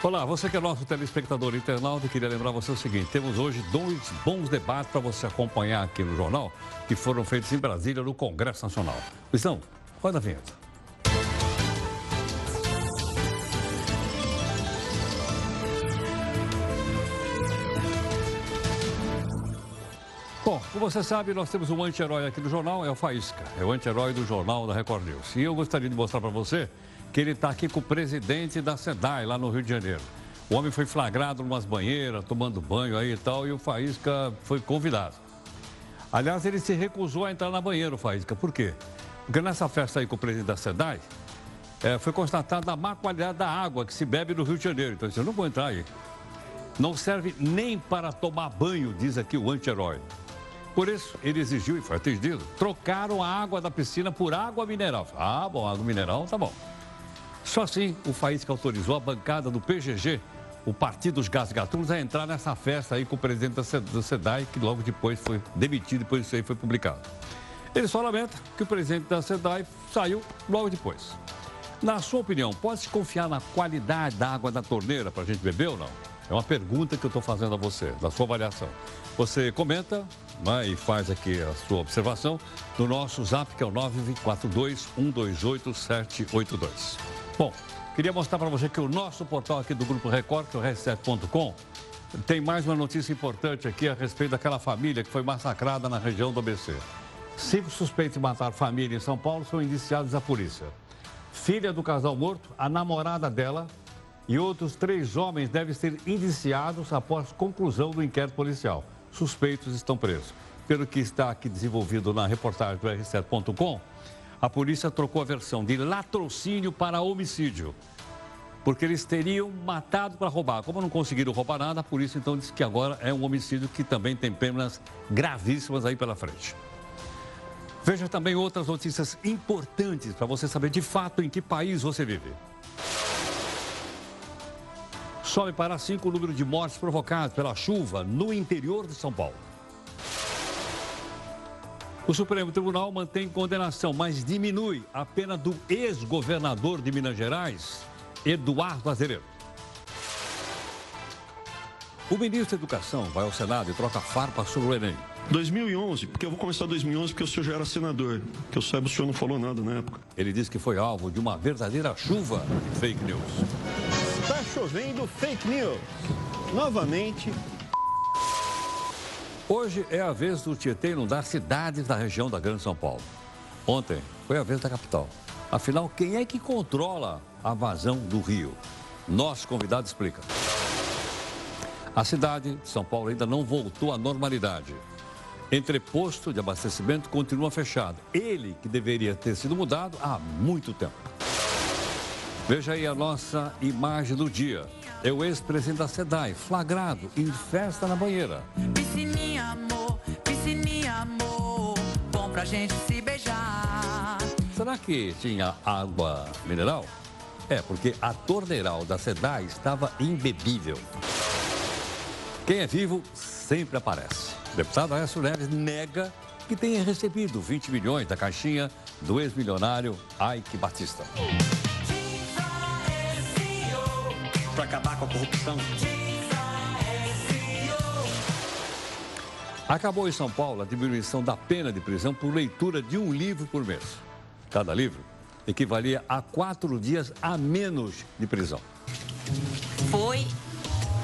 Olá, você que é nosso telespectador internauta, queria lembrar você o seguinte: temos hoje dois bons debates para você acompanhar aqui no jornal, que foram feitos em Brasília, no Congresso Nacional. Luizão, roda a vinheta. Bom, como você sabe, nós temos um anti-herói aqui no jornal, é o Faísca, é o anti-herói do jornal da Record News. E eu gostaria de mostrar para você que ele está aqui com o presidente da SEDAI, lá no Rio de Janeiro. O homem foi flagrado em umas banheiras, tomando banho aí e tal, e o Faísca foi convidado. Aliás, ele se recusou a entrar na banheira, o Faísca. Por quê? Porque nessa festa aí com o presidente da SEDAI, é, foi constatada a má qualidade da água que se bebe no Rio de Janeiro. Então, eu não vou entrar aí. Não serve nem para tomar banho, diz aqui o anti-herói. Por isso, ele exigiu e foi atendido. Trocaram a água da piscina por água mineral. Ah, bom, água mineral, tá bom. Só assim, o Faísca autorizou a bancada do PGG, o Partido dos Gás Gatunos, a entrar nessa festa aí com o presidente da SEDAI, que logo depois foi demitido, depois isso aí foi publicado. Ele só lamenta que o presidente da SEDAI saiu logo depois. Na sua opinião, pode-se confiar na qualidade da água da torneira para a gente beber ou não? É uma pergunta que eu estou fazendo a você, da sua avaliação. Você comenta né, e faz aqui a sua observação no nosso zap, que é o 942-128-782. Bom, queria mostrar para você que o nosso portal aqui do Grupo Record, que é o R7.com, tem mais uma notícia importante aqui a respeito daquela família que foi massacrada na região do ABC. Cinco suspeitos de matar família em São Paulo são indiciados à polícia. Filha do casal morto, a namorada dela e outros três homens devem ser indiciados após conclusão do inquérito policial. Suspeitos estão presos. Pelo que está aqui desenvolvido na reportagem do R7.com, a polícia trocou a versão de latrocínio para homicídio. Porque eles teriam matado para roubar. Como não conseguiram roubar nada, a polícia então disse que agora é um homicídio que também tem penas gravíssimas aí pela frente. Veja também outras notícias importantes para você saber de fato em que país você vive. Sobe para cinco o número de mortes provocadas pela chuva no interior de São Paulo. O Supremo Tribunal mantém condenação, mas diminui a pena do ex-governador de Minas Gerais, Eduardo Azeredo. O ministro da Educação vai ao Senado e troca farpa sobre o Enem. 2011, porque eu vou começar 2011 porque o senhor já era senador. Que eu saiba, o senhor não falou nada na época. Ele diz que foi alvo de uma verdadeira chuva de fake news. Está chovendo fake news. Novamente. Hoje é a vez do Tietê inundar cidades da região da Grande São Paulo. Ontem foi a vez da capital. Afinal, quem é que controla a vazão do rio? Nosso convidado explica. A cidade de São Paulo ainda não voltou à normalidade. Entreposto de abastecimento continua fechado. Ele que deveria ter sido mudado há muito tempo. Veja aí a nossa imagem do dia. É o ex-presidente da SEDAI, flagrado em festa na banheira. Piscininha, amor, piscininha, amor, bom pra gente se beijar. Será que tinha água mineral? É, porque a torneiral da SEDAI estava imbebível. Quem é vivo sempre aparece. O deputado Aécio Neves nega que tenha recebido 20 milhões da caixinha do ex-milionário Ike Batista. Para acabar com a corrupção. Acabou em São Paulo a diminuição da pena de prisão por leitura de um livro por mês. Cada livro equivalia a quatro dias a menos de prisão. Foi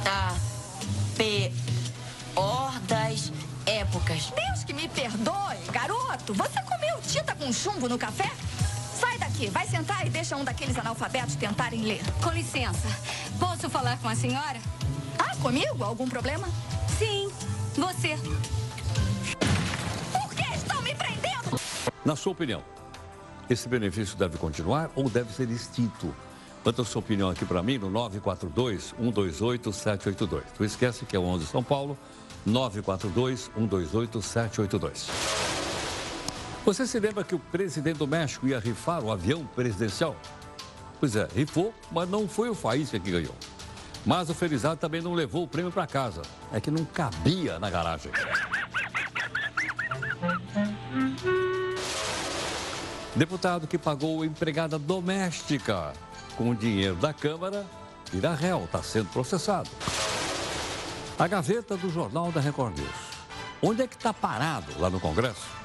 a pior das épocas. Deus que me perdoe, garoto. Você comeu tinta com chumbo no café? Sai daqui, vai sentar e deixa um daqueles analfabetos tentarem ler. Com licença, posso falar com a senhora? Ah, comigo? Algum problema? Sim, você. Por que estão me prendendo? Na sua opinião, esse benefício deve continuar ou deve ser extinto? Manda sua opinião aqui para mim no 942-128-782. Não esquece que é o 11 São Paulo, 942-128-782. Você se lembra que o presidente do México ia rifar o avião presidencial? Pois é, rifou, mas não foi o Faísca que ganhou. Mas o Felizardo também não levou o prêmio para casa. É que não cabia na garagem. Deputado que pagou empregada doméstica com o dinheiro da Câmara Vira réu, está sendo processado. A gaveta do Jornal da Record News. Onde é que está parado lá no Congresso?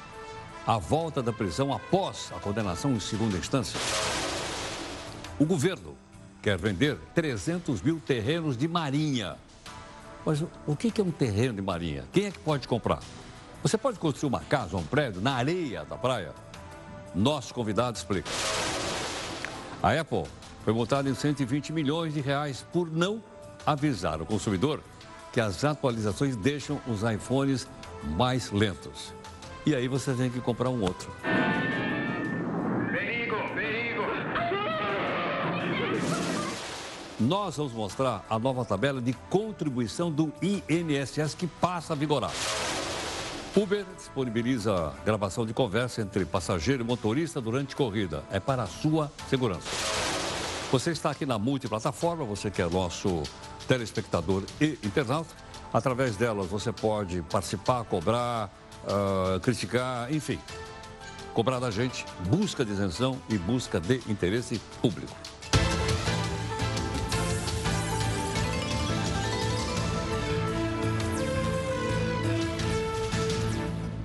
A volta da prisão após a condenação em segunda instância. O governo quer vender 300 mil terrenos de marinha. Mas o que é um terreno de marinha? Quem é que pode comprar? Você pode construir uma casa ou um prédio na areia da praia? Nosso convidado explica. A Apple foi multada em 120 milhões de reais por não avisar o consumidor que as atualizações deixam os iPhones mais lentos. E aí você tem que comprar um outro. Perigo, perigo. Nós vamos mostrar a nova tabela de contribuição do INSS que passa a vigorar. Uber disponibiliza gravação de conversa entre passageiro e motorista durante corrida. É para a sua segurança. Você está aqui na multiplataforma, você que é nosso telespectador e internauta. Através delas você pode participar, cobrar, uh, criticar, enfim. Cobrar da gente, busca de isenção e busca de interesse público.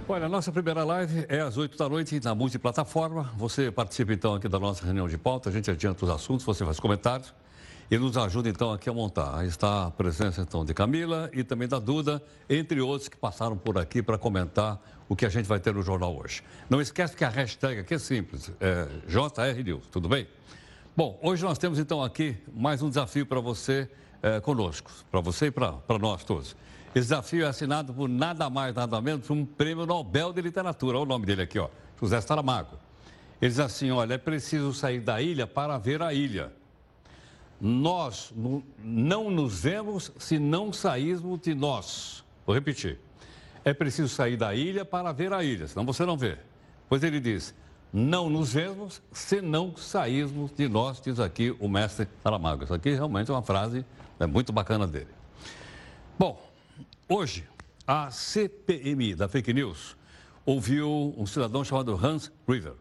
Olha, a nossa primeira live é às 8 da noite na multiplataforma. Você participa então aqui da nossa reunião de pauta, a gente adianta os assuntos, você faz comentários e nos ajuda então aqui a montar. Está a presença então de Camila e também da Duda, entre outros que passaram por aqui para comentar o que a gente vai ter no jornal hoje. Não esquece que a hashtag aqui é simples, é JRNews, tudo bem? Bom, hoje nós temos então aqui mais um desafio para você é, conosco, para você e para nós todos. Esse desafio é assinado por nada mais, nada menos, um prêmio Nobel de Literatura. Olha o nome dele aqui, ó, José Saramago. Ele diz assim, olha, é preciso sair da ilha para ver a ilha. Nós não nos vemos se não sairmos de nós. Vou repetir. É preciso sair da ilha para ver a ilha, senão você não vê. Pois ele diz, não nos vemos se não sairmos de nós, diz aqui o mestre Saramago. Isso aqui realmente é uma frase é, muito bacana dele. Bom, Hoje, a CPMI da Fake News ouviu um cidadão chamado Hans River.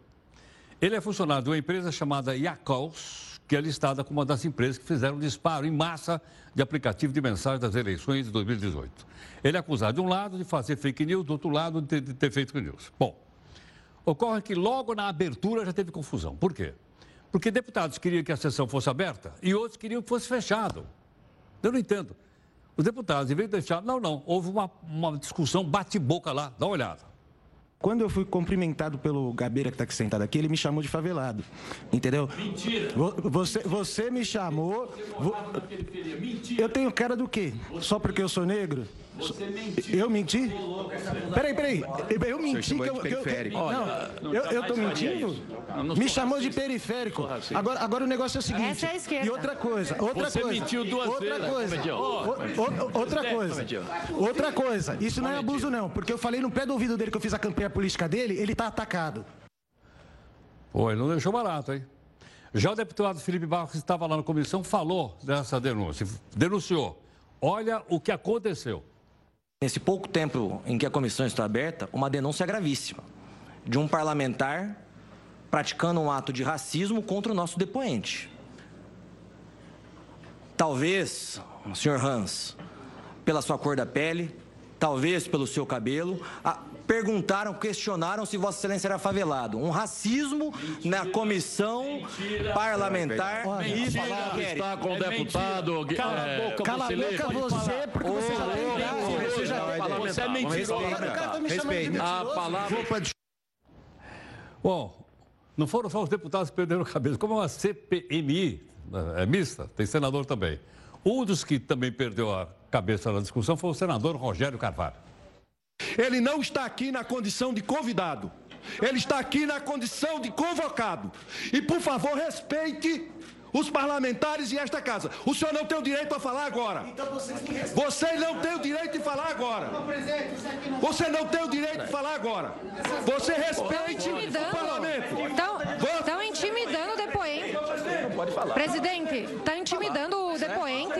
Ele é funcionário de uma empresa chamada Yakals, que é listada como uma das empresas que fizeram disparo em massa de aplicativo de mensagem das eleições de 2018. Ele é acusado, de um lado, de fazer fake news, do outro lado, de ter, de ter feito fake news. Bom, ocorre que logo na abertura já teve confusão. Por quê? Porque deputados queriam que a sessão fosse aberta e outros queriam que fosse fechado. Eu não entendo. Os deputados, em vez de deixar. Não, não. Houve uma, uma discussão bate-boca lá. Dá uma olhada. Quando eu fui cumprimentado pelo Gabeira que está aqui sentado aqui, ele me chamou de favelado. Entendeu? Mentira. Você, você me chamou. Mentira. Eu tenho cara do quê? Só porque eu sou negro? Você mentiu. Eu menti? Peraí, peraí. Eu menti que eu. Que eu não, eu, eu tô mentindo? Me chamou de periférico. Agora, agora o negócio é o seguinte. Essa é a esquerda. E outra coisa, outra Você coisa. mentiu duas outra vezes. Coisa, outra coisa. Outra coisa. Isso não é abuso, não. Porque eu falei no pé do ouvido dele que eu fiz a campanha política dele, ele tá atacado. Pô, ele não deixou barato, hein? Já o deputado Felipe Barros, que estava lá na comissão, falou dessa denúncia, denunciou. Olha o que aconteceu. Nesse pouco tempo em que a comissão está aberta, uma denúncia gravíssima de um parlamentar praticando um ato de racismo contra o nosso depoente. Talvez, senhor Hans, pela sua cor da pele, talvez pelo seu cabelo, perguntaram, questionaram se Vossa Excelência era favelado. Um racismo mentira, na comissão mentira, parlamentar. Olha, isso está com o é deputado. Cala a boca, Cala você, boca você porque você já tem Você já Você é mentiroso. Respeita. A palavra. Bom, não foram só os deputados que perderam a cabeça, como uma CPMI é mista, tem senador também. Um dos que também perdeu a cabeça na discussão foi o senador Rogério Carvalho. Ele não está aqui na condição de convidado. Ele está aqui na condição de convocado. E, por favor, respeite os parlamentares e esta casa. O senhor não tem o direito a falar agora. Então vocês me Você não tem o direito de falar agora. Você não tem o direito de falar agora. Você respeite o parlamento. Estão intimidando o depoente. Presidente, está intimidando o depoente.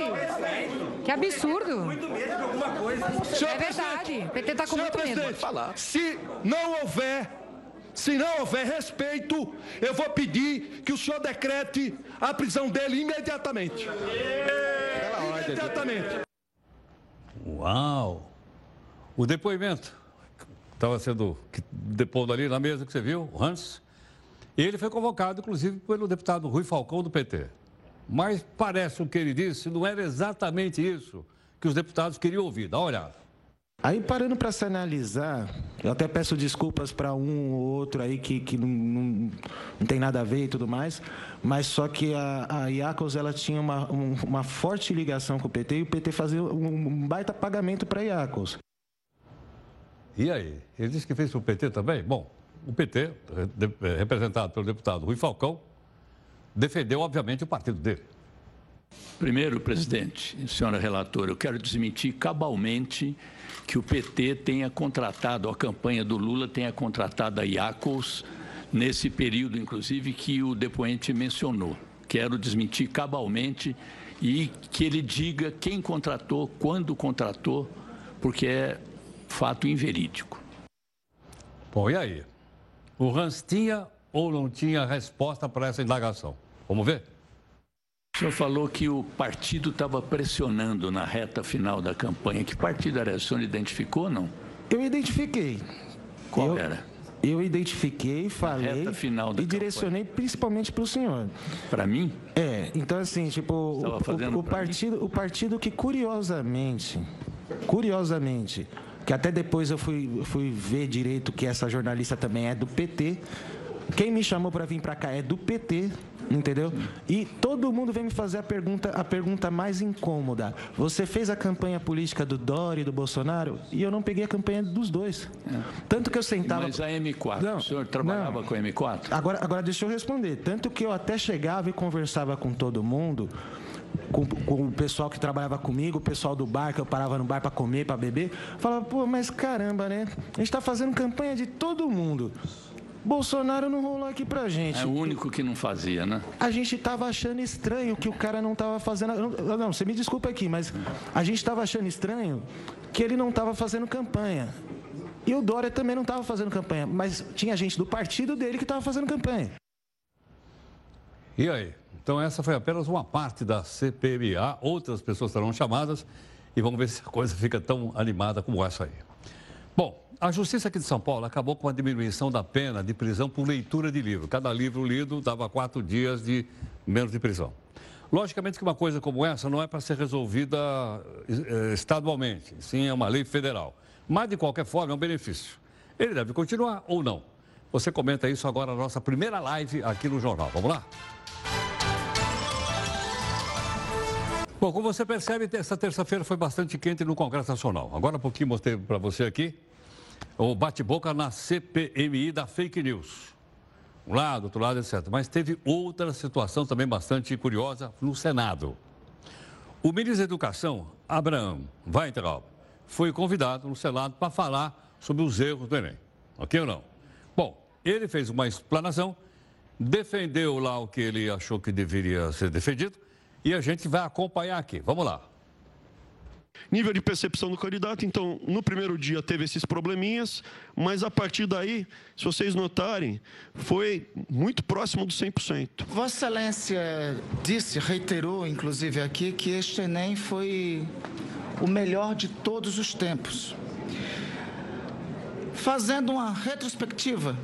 Que absurdo. É verdade. O PT está com muito medo. Se não houver Se não houver respeito, eu vou pedir que o senhor decrete a prisão dele imediatamente. Imediatamente. Uau! O depoimento estava sendo depondo ali na mesa que você viu, o Hans. Ele foi convocado, inclusive, pelo deputado Rui Falcão do PT. Mas parece o que ele disse, não era exatamente isso que os deputados queriam ouvir. Dá uma olhada. Aí parando para se analisar, eu até peço desculpas para um ou outro aí que, que não, não, não, tem nada a ver e tudo mais, mas só que a, a Iacos ela tinha uma, um, uma forte ligação com o PT e o PT fazia um, um baita pagamento para a Iacos. E aí? Ele disse que fez para o PT também? Bom, o PT, representado pelo deputado Rui Falcão, defendeu, obviamente, o partido dele. Primeiro, presidente, senhora relatora, eu quero desmentir cabalmente que o PT tenha contratado, a campanha do Lula tenha contratado a Iacos nesse período, inclusive, que o depoente mencionou. Quero desmentir cabalmente e que ele diga quem contratou, quando contratou, porque é fato inverídico. Bom, e aí? O Hans tinha ou não tinha resposta para essa indagação? Vamos ver? O senhor falou que o partido estava pressionando na reta final da campanha. Que partido era? O senhor identificou não? Eu identifiquei. Qual eu, era? Eu identifiquei, falei reta final da e direcionei principalmente para o senhor. Para mim? É, então assim, tipo, o, o, o partido, o partido que curiosamente, curiosamente, que até depois eu fui, fui ver direito que essa jornalista também é do PT. Quem me chamou para vir para cá é do PT, entendeu? E todo mundo vem me fazer a pergunta, a pergunta mais incômoda. Você fez a campanha política do Dori e do Bolsonaro e eu não peguei a campanha dos dois. É. Tanto que eu sentava. Mas a M4, não, o senhor trabalhava não. com a M4? Agora, agora deixa eu responder. Tanto que eu até chegava e conversava com todo mundo com, com, o pessoal que trabalhava comigo, o pessoal do bar, que eu parava no bar para comer, para beber, falava, pô, mas caramba, né? A gente está fazendo campanha de todo mundo. Bolsonaro não rolou aqui pra gente. É o único que não fazia, né? A gente tava achando estranho que o cara não tava fazendo. Não, não você me desculpa aqui, mas a gente tava achando estranho que ele não tava fazendo campanha. E o Dória também não estava fazendo campanha, mas tinha gente do partido dele que estava fazendo campanha. E aí? Então, essa foi apenas uma parte da CPMA. Outras pessoas serão chamadas e vamos ver se a coisa fica tão animada como essa aí. Bom, a Justiça aqui de São Paulo acabou com a diminuição da pena de prisão por leitura de livro. Cada livro lido dava quatro dias de menos de prisão. Logicamente que uma coisa como essa não é para ser resolvida eh, estadualmente, sim é uma lei federal. Mas, de qualquer forma, é um benefício. Ele deve continuar ou não? Você comenta isso agora na nossa primeira live aqui no jornal. Vamos lá? Bom, como você percebe, essa terça-feira foi bastante quente no Congresso Nacional. Agora, há pouquinho, mostrei para você aqui o bate-boca na CPMI da fake news. Um lado, outro lado, etc. Mas teve outra situação também bastante curiosa no Senado. O ministro da Educação, Abraham Weintraub, foi convidado no Senado para falar sobre os erros do Enem. Ok ou não? Bom, ele fez uma explanação, defendeu lá o que ele achou que deveria ser defendido e a gente vai acompanhar aqui. Vamos lá. Nível de percepção do candidato, então, no primeiro dia teve esses probleminhas, mas a partir daí, se vocês notarem, foi muito próximo do 100%. Vossa Excelência disse, reiterou, inclusive aqui, que este Enem foi o melhor de todos os tempos. Fazendo uma retrospectiva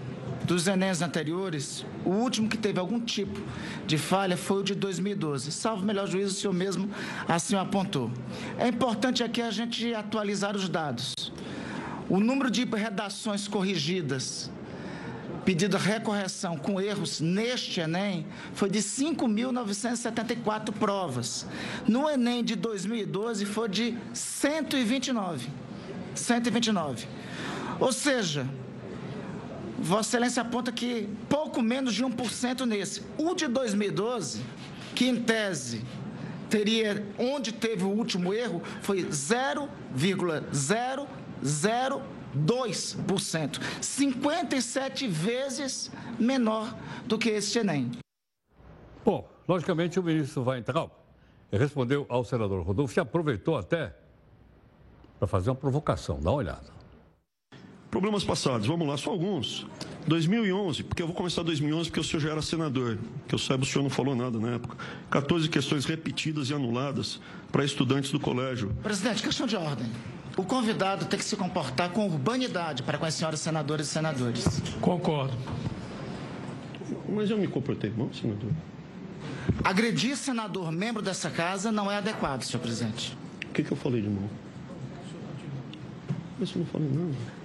dos Enems anteriores, o último que teve algum tipo de falha foi o de 2012. Salvo melhor juízo, o senhor mesmo assim apontou. É importante aqui a gente atualizar os dados. O número de redações corrigidas, pedido recorreção com erros neste Enem, foi de 5.974 provas. No Enem de 2012 foi de 129. 129. Ou seja, Vossa Excelência aponta que pouco menos de 1% nesse. O de 2012, que em tese teria, onde teve o último erro, foi 0,002%. 57 vezes menor do que este Enem. Bom, logicamente o ministro vai entrar. Respondeu ao senador Rodolfo e aproveitou até para fazer uma provocação. Dá uma olhada. Problemas passados, vamos lá, só alguns. 2011, porque eu vou começar 2011 porque o senhor já era senador, que eu saiba o senhor não falou nada na época. 14 questões repetidas e anuladas para estudantes do colégio. Presidente, questão de ordem. O convidado tem que se comportar com urbanidade para com as senhoras senadoras e senadores. Concordo. Mas eu me comportei mal, senador. Agredir senador membro dessa casa não é adequado, senhor presidente. O que, que eu falei de mal? Mas eu não falei nada.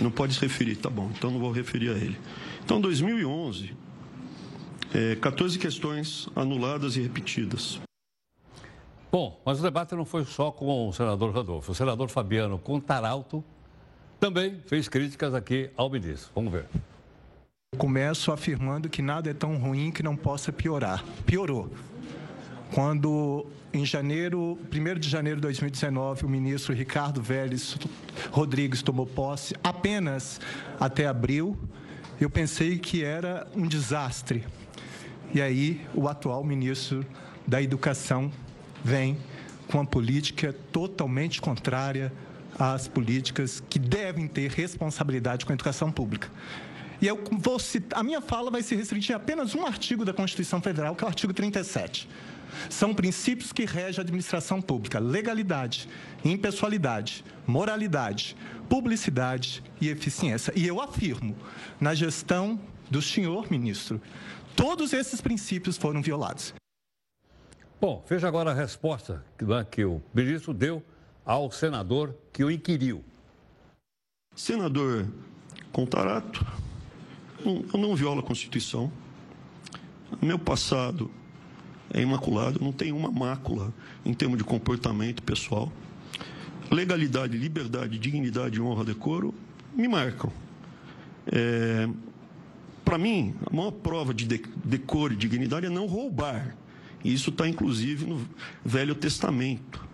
Não pode se referir, tá bom, então não vou referir a ele. Então, 2011, é, 14 questões anuladas e repetidas. Bom, mas o debate não foi só com o senador Rodolfo. O senador Fabiano Contaralto também fez críticas aqui ao ministro. Vamos ver. Começo afirmando que nada é tão ruim que não possa piorar. Piorou. Quando, em janeiro, 1 de janeiro de 2019, o ministro Ricardo Vélez Rodrigues tomou posse, apenas até abril, eu pensei que era um desastre. E aí, o atual ministro da Educação vem com uma política totalmente contrária às políticas que devem ter responsabilidade com a educação pública. E eu vou citar, a minha fala vai se restringir a apenas um artigo da Constituição Federal, que é o artigo 37. São princípios que regem a administração pública: legalidade, impessoalidade, moralidade, publicidade e eficiência. E eu afirmo, na gestão do senhor ministro, todos esses princípios foram violados. Bom, veja agora a resposta que, né, que o ministro deu ao senador que o inquiriu. Senador Contarato, eu não violo a Constituição. Meu passado é imaculado, não tenho uma mácula em termos de comportamento pessoal. Legalidade, liberdade, dignidade, honra, decoro me marcam. É, Para mim, a maior prova de decoro e dignidade é não roubar. E isso está, inclusive, no Velho Testamento.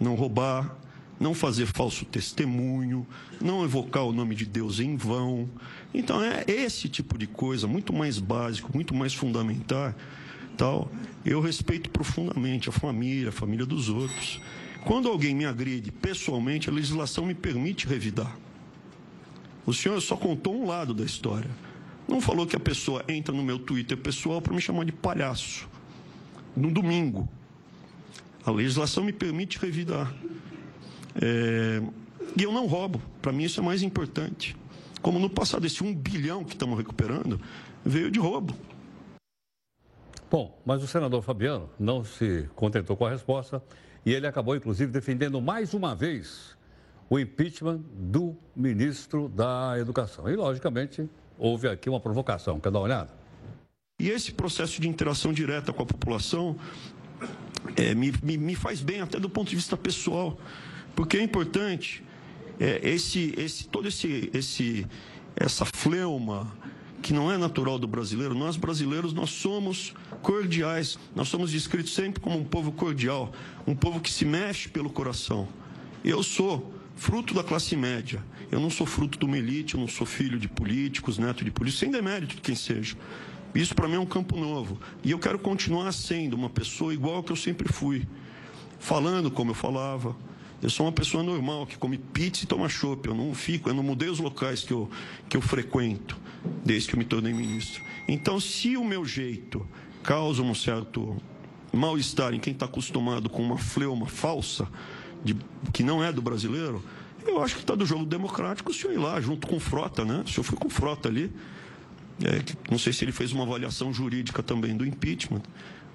Não roubar, não fazer falso testemunho, não evocar o nome de Deus em vão. Então é esse tipo de coisa, muito mais básico, muito mais fundamental. Tal. Eu respeito profundamente a família, a família dos outros. Quando alguém me agride pessoalmente, a legislação me permite revidar. O senhor só contou um lado da história. Não falou que a pessoa entra no meu Twitter pessoal para me chamar de palhaço. No domingo. A legislação me permite revidar. É, e eu não roubo. Para mim isso é mais importante. Como no passado, esse um bilhão que estamos recuperando veio de roubo. Bom, mas o senador Fabiano não se contentou com a resposta e ele acabou, inclusive, defendendo mais uma vez o impeachment do ministro da Educação. E, logicamente, houve aqui uma provocação. Quer dar uma olhada? E esse processo de interação direta com a população é, me, me, me faz bem até do ponto de vista pessoal. Porque é importante é, esse, esse, todo esse, esse, essa fleuma que não é natural do brasileiro. Nós brasileiros nós somos cordiais. Nós somos descritos sempre como um povo cordial, um povo que se mexe pelo coração. Eu sou fruto da classe média. Eu não sou fruto de uma elite, eu não sou filho de políticos, neto de políticos, sem demérito de quem seja. Isso para mim é um campo novo. E eu quero continuar sendo uma pessoa igual que eu sempre fui. Falando como eu falava, eu sou uma pessoa normal que come pizza e toma chopp. Eu não fico, eu não mudei os locais que eu, que eu frequento desde que eu me tornei ministro. Então, se o meu jeito causa um certo mal-estar em quem está acostumado com uma fleuma falsa, de, que não é do brasileiro, eu acho que está do jogo democrático o senhor ir lá, junto com Frota, né? O senhor foi com Frota ali. É, não sei se ele fez uma avaliação jurídica também do impeachment,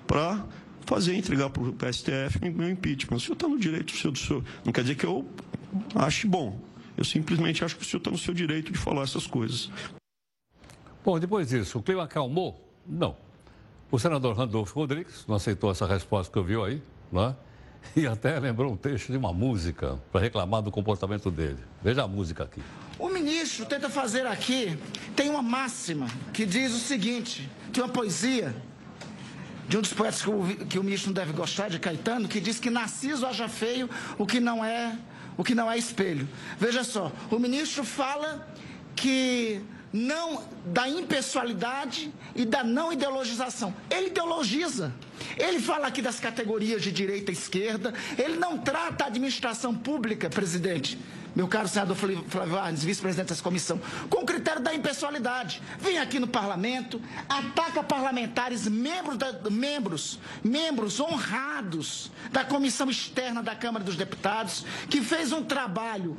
para fazer, entregar para o STF meu impeachment. O senhor está no direito do seu, do seu. Não quer dizer que eu ache bom. Eu simplesmente acho que o senhor está no seu direito de falar essas coisas. Bom, depois disso, o clima acalmou? Não. O senador Randolfo Rodrigues não aceitou essa resposta que eu vi aí, né? E até lembrou um texto de uma música para reclamar do comportamento dele. Veja a música aqui. O ministro tenta fazer aqui, tem uma máxima que diz o seguinte: tem uma poesia de um dos poetas que o, que o ministro não deve gostar, de Caetano, que diz que Narciso acha feio o que não é, o que não é espelho. Veja só, o ministro fala que não da impessoalidade e da não ideologização. Ele ideologiza. Ele fala aqui das categorias de direita e esquerda. Ele não trata a administração pública, presidente, meu caro senador Flávio Arnes, vice-presidente dessa comissão, com o critério da impessoalidade. Vem aqui no parlamento, ataca parlamentares, membros, da, membros, membros honrados da comissão externa da Câmara dos Deputados, que fez um trabalho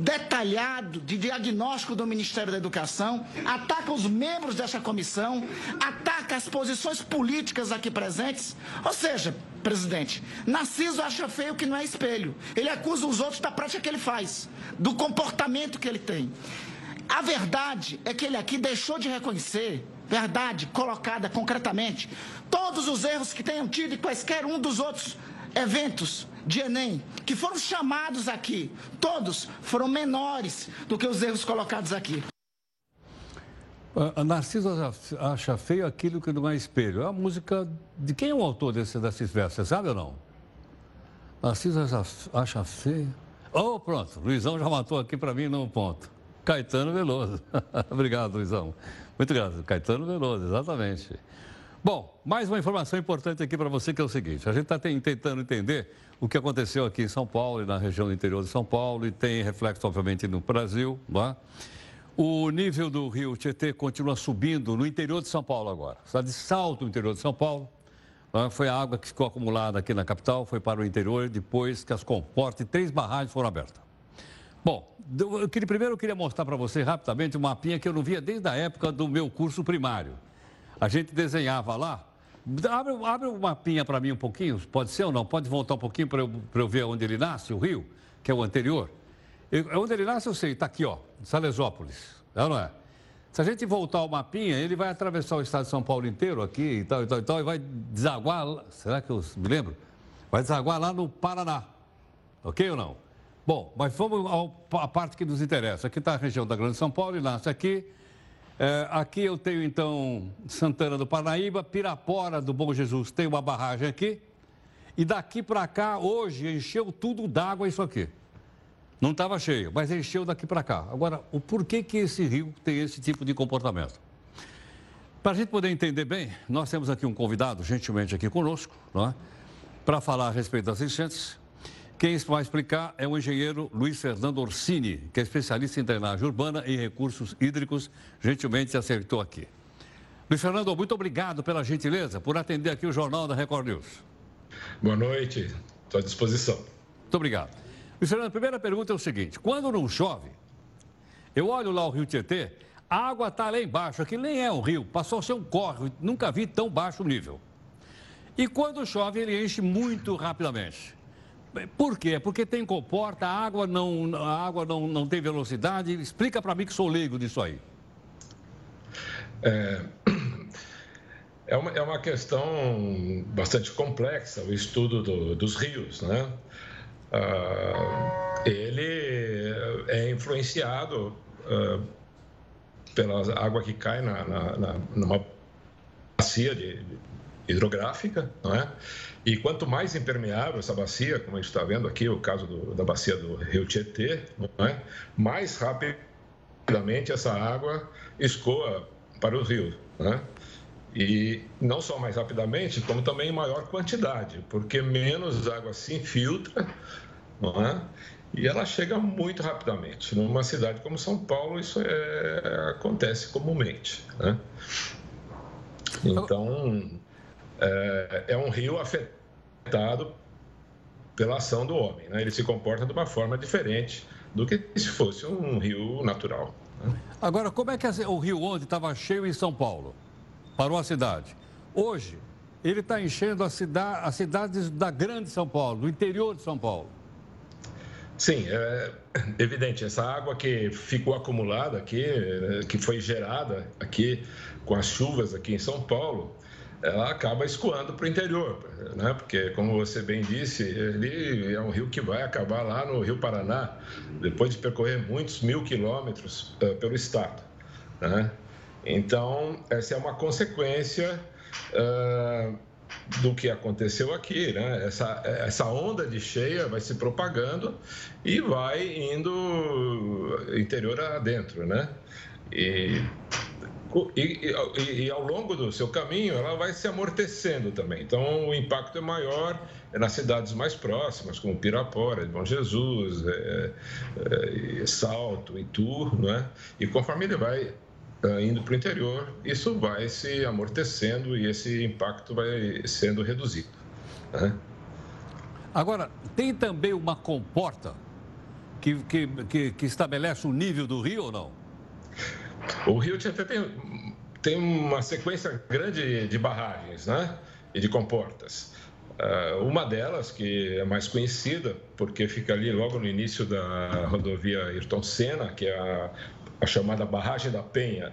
detalhado de diagnóstico do Ministério da Educação, ataca os membros dessa comissão, ataca as posições políticas aqui presentes. Ou seja, presidente, Narciso acha feio que não é espelho. Ele acusa os outros da prática que ele faz, do comportamento que ele tem. A verdade é que ele aqui deixou de reconhecer, verdade colocada concretamente, todos os erros que tenham tido e quaisquer um dos outros eventos de Enem, que foram chamados aqui, todos foram menores do que os erros colocados aqui. A Narciso acha feio aquilo que não é espelho. É a música. De quem é o autor desse, desses versos? Você sabe ou não? Narciso acha feio. Oh, pronto. Luizão já matou aqui para mim no ponto. Caetano Veloso. Obrigado, Luizão. Muito obrigado. Caetano Veloso, exatamente. Bom, mais uma informação importante aqui para você que é o seguinte: a gente está tentando entender o que aconteceu aqui em São Paulo e na região do interior de São Paulo e tem reflexo, obviamente, no Brasil. É? O nível do rio Tietê continua subindo no interior de São Paulo agora. Está de salto no interior de São Paulo. É? Foi a água que ficou acumulada aqui na capital, foi para o interior depois que as comportas e três barragens foram abertas. Bom, eu queria, primeiro eu queria mostrar para você rapidamente um mapinha que eu não via desde a época do meu curso primário. A gente desenhava lá. Abre, abre o mapinha para mim um pouquinho, pode ser ou não? Pode voltar um pouquinho para eu, eu ver onde ele nasce, o rio, que é o anterior. Eu, onde ele nasce, eu sei, está aqui, ó, Salesópolis, é não é? Se a gente voltar o mapinha, ele vai atravessar o estado de São Paulo inteiro aqui e tal, e tal, e tal, e vai desaguar, será que eu me lembro? Vai desaguar lá no Paraná, ok ou não? Bom, mas vamos à parte que nos interessa. Aqui está a região da Grande São Paulo, e nasce aqui, é, aqui eu tenho então Santana do Parnaíba, Pirapora do Bom Jesus, tem uma barragem aqui. E daqui para cá, hoje, encheu tudo d'água isso aqui. Não estava cheio, mas encheu daqui para cá. Agora, o porquê que esse rio tem esse tipo de comportamento? Para a gente poder entender bem, nós temos aqui um convidado, gentilmente aqui conosco, é? para falar a respeito das enchentes. Quem vai explicar é o engenheiro Luiz Fernando Orsini, que é especialista em drenagem urbana e recursos hídricos, gentilmente acertou aqui. Luiz Fernando, muito obrigado pela gentileza por atender aqui o Jornal da Record News. Boa noite, estou à disposição. Muito obrigado. Luiz Fernando, a primeira pergunta é o seguinte: quando não chove, eu olho lá o rio Tietê, a água está lá embaixo, aqui nem é um rio, passou a ser um córrego, nunca vi tão baixo nível. E quando chove, ele enche muito rapidamente. Por quê? Porque tem comporta, a água não, a água não, não tem velocidade. Explica para mim que sou leigo disso aí. É, é, uma, é uma questão bastante complexa, o estudo do, dos rios, né? Ah, ele é influenciado ah, pela água que cai na, na, na numa bacia de, hidrográfica, não é? E quanto mais impermeável essa bacia, como a gente está vendo aqui, o caso do, da bacia do Rio Tietê, não é? mais rapidamente essa água escoa para o rio. Né? E não só mais rapidamente, como também em maior quantidade, porque menos água se infiltra não é? e ela chega muito rapidamente. Numa cidade como São Paulo, isso é, acontece comumente. Né? Então, é, é um rio afetado pela ação do homem. Né? Ele se comporta de uma forma diferente do que se fosse um rio natural. Né? Agora, como é que o rio ontem estava cheio em São Paulo? Parou a cidade. Hoje, ele está enchendo a cidade, as cidades da grande São Paulo, do interior de São Paulo. Sim, é evidente. Essa água que ficou acumulada aqui, que foi gerada aqui com as chuvas aqui em São Paulo, ela acaba escoando para o interior, né? porque, como você bem disse, ele é um rio que vai acabar lá no Rio Paraná, depois de percorrer muitos mil quilômetros uh, pelo estado. Né? Então, essa é uma consequência uh, do que aconteceu aqui. Né? Essa, essa onda de cheia vai se propagando e vai indo interior adentro. Né? E, e, e, e, ao longo do seu caminho ela vai se amortecendo também. Então o impacto é maior nas cidades mais próximas, como Pirapora, Bom Jesus, é, é, Salto, Itu, não é? E conforme ele vai é, indo para o interior, isso vai se amortecendo e esse impacto vai sendo reduzido. Né? Agora, tem também uma comporta que, que, que, que estabelece o nível do rio ou não? O rio Tietê tem, tem uma sequência grande de barragens né? e de comportas. Uh, uma delas, que é mais conhecida, porque fica ali logo no início da rodovia Ayrton Senna, que é a, a chamada Barragem da Penha,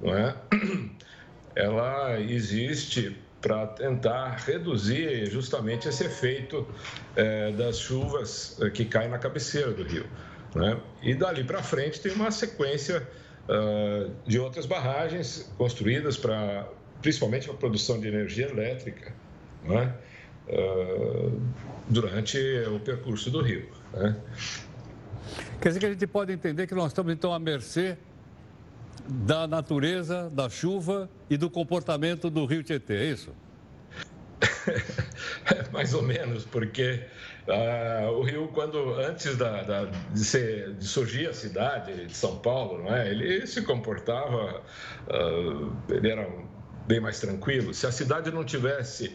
não é? Ela existe para tentar reduzir justamente esse efeito é, das chuvas eh, que caem na cabeceira do rio. Né? E dali para frente tem uma sequência uh, de outras barragens construídas para, principalmente para a produção de energia elétrica, né? uh, durante o percurso do rio. Né? Quer dizer que a gente pode entender que nós estamos então à mercê da natureza, da chuva e do comportamento do rio Tietê, é isso? Mais ou menos, porque uh, o rio, quando antes da, da, de, ser, de, surgir a cidade de São Paulo, não é? ele se comportava, uh, ele era bem mais tranquilo. Se a cidade não tivesse